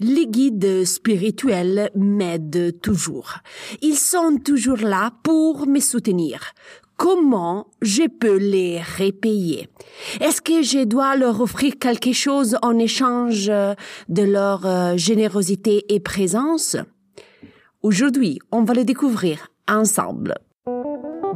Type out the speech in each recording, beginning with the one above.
Les guides spirituels m'aident toujours. Ils sont toujours là pour me soutenir. Comment je peux les repayer Est-ce que je dois leur offrir quelque chose en échange de leur euh, générosité et présence? Aujourd'hui, on va le découvrir ensemble.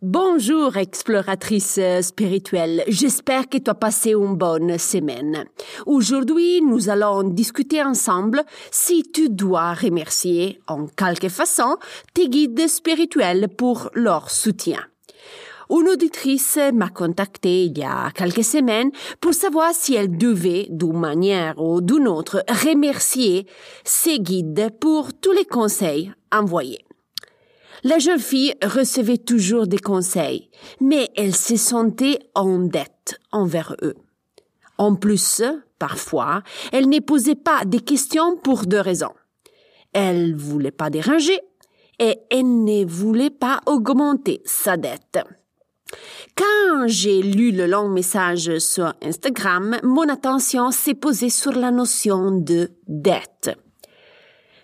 Bonjour exploratrice spirituelle, j'espère que tu as passé une bonne semaine. Aujourd'hui, nous allons discuter ensemble si tu dois remercier en quelque façon tes guides spirituels pour leur soutien. Une auditrice m'a contacté il y a quelques semaines pour savoir si elle devait, d'une manière ou d'une autre, remercier ses guides pour tous les conseils envoyés. La jeune fille recevait toujours des conseils, mais elle se sentait en dette envers eux. En plus, parfois, elle ne posait pas des questions pour deux raisons. Elle voulait pas déranger et elle ne voulait pas augmenter sa dette. Quand j'ai lu le long message sur Instagram, mon attention s'est posée sur la notion de dette.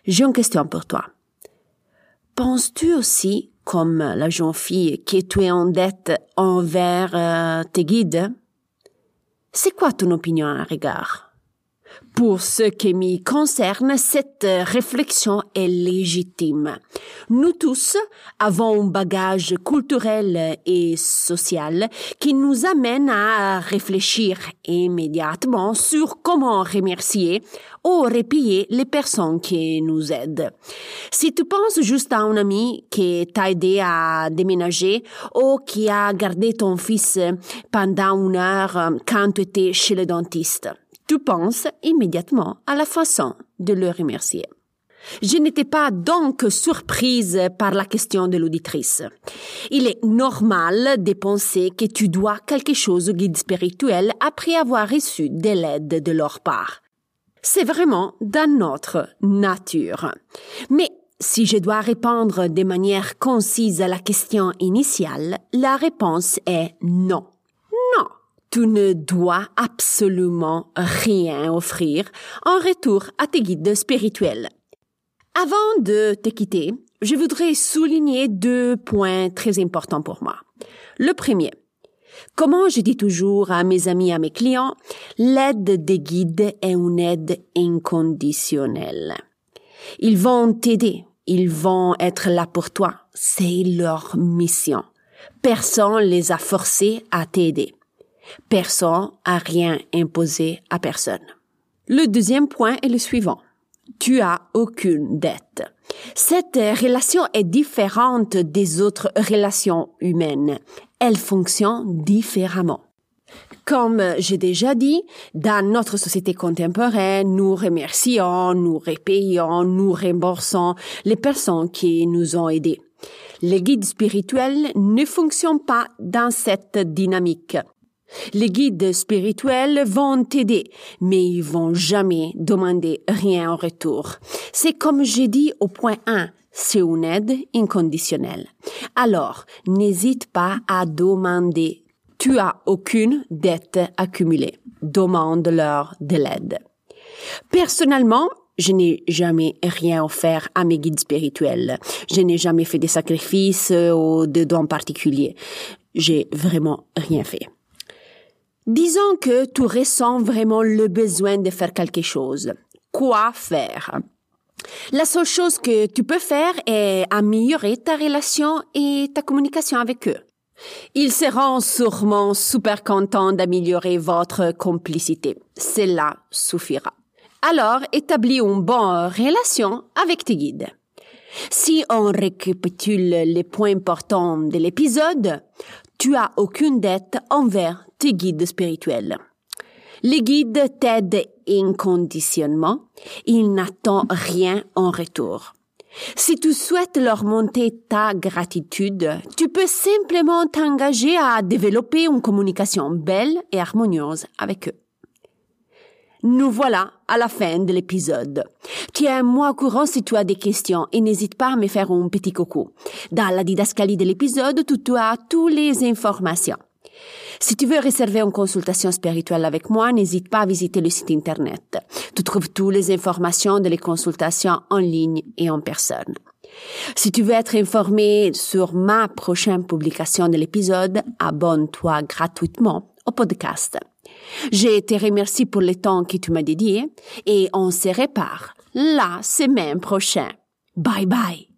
J'ai une question pour toi. Penses-tu aussi, comme la jeune fille, que tu es en dette envers euh, tes guides? C'est quoi ton opinion à regard? Pour ce qui me concerne, cette réflexion est légitime. Nous tous avons un bagage culturel et social qui nous amène à réfléchir immédiatement sur comment remercier ou repayer les personnes qui nous aident. Si tu penses juste à un ami qui t'a aidé à déménager ou qui a gardé ton fils pendant une heure quand tu étais chez le dentiste, tu penses immédiatement à la façon de le remercier. Je n'étais pas donc surprise par la question de l'auditrice. Il est normal de penser que tu dois quelque chose au guide spirituel après avoir reçu de l'aide de leur part. C'est vraiment dans notre nature. Mais si je dois répondre de manière concise à la question initiale, la réponse est non. Tu ne dois absolument rien offrir en retour à tes guides spirituels. Avant de te quitter, je voudrais souligner deux points très importants pour moi. Le premier, Comment je dis toujours à mes amis, à mes clients, l'aide des guides est une aide inconditionnelle. Ils vont t'aider, ils vont être là pour toi, c'est leur mission. Personne les a forcés à t'aider. Personne a rien imposé à personne. Le deuxième point est le suivant. Tu as aucune dette. Cette relation est différente des autres relations humaines. Elle fonctionne différemment. Comme j'ai déjà dit, dans notre société contemporaine, nous remercions, nous repayons, nous remboursons les personnes qui nous ont aidés. Les guides spirituels ne fonctionnent pas dans cette dynamique. Les guides spirituels vont t'aider, mais ils vont jamais demander rien en retour. C'est comme j'ai dit au point 1, c'est une aide inconditionnelle. Alors, n'hésite pas à demander. Tu as aucune dette accumulée. Demande-leur de l'aide. Personnellement, je n'ai jamais rien offert à mes guides spirituels. Je n'ai jamais fait des sacrifices ou de dons particuliers. J'ai vraiment rien fait. Disons que tu ressens vraiment le besoin de faire quelque chose. Quoi faire? La seule chose que tu peux faire est améliorer ta relation et ta communication avec eux. Ils seront sûrement super contents d'améliorer votre complicité. Cela suffira. Alors, établis une bonne relation avec tes guides. Si on récapitule les points importants de l'épisode, tu as aucune dette envers tes guides spirituels. Les guides t'aident inconditionnellement. Ils n'attendent rien en retour. Si tu souhaites leur monter ta gratitude, tu peux simplement t'engager à développer une communication belle et harmonieuse avec eux. Nous voilà à la fin de l'épisode. Tiens-moi au courant si tu as des questions et n'hésite pas à me faire un petit coucou. Dans la didascalie de l'épisode, tu as toutes les informations. Si tu veux réserver une consultation spirituelle avec moi, n'hésite pas à visiter le site internet. Tu trouves toutes les informations de les consultations en ligne et en personne. Si tu veux être informé sur ma prochaine publication de l'épisode, abonne-toi gratuitement au podcast. Je te remercie pour le temps que tu m'as dédié et on se répare la semaine prochaine. Bye bye.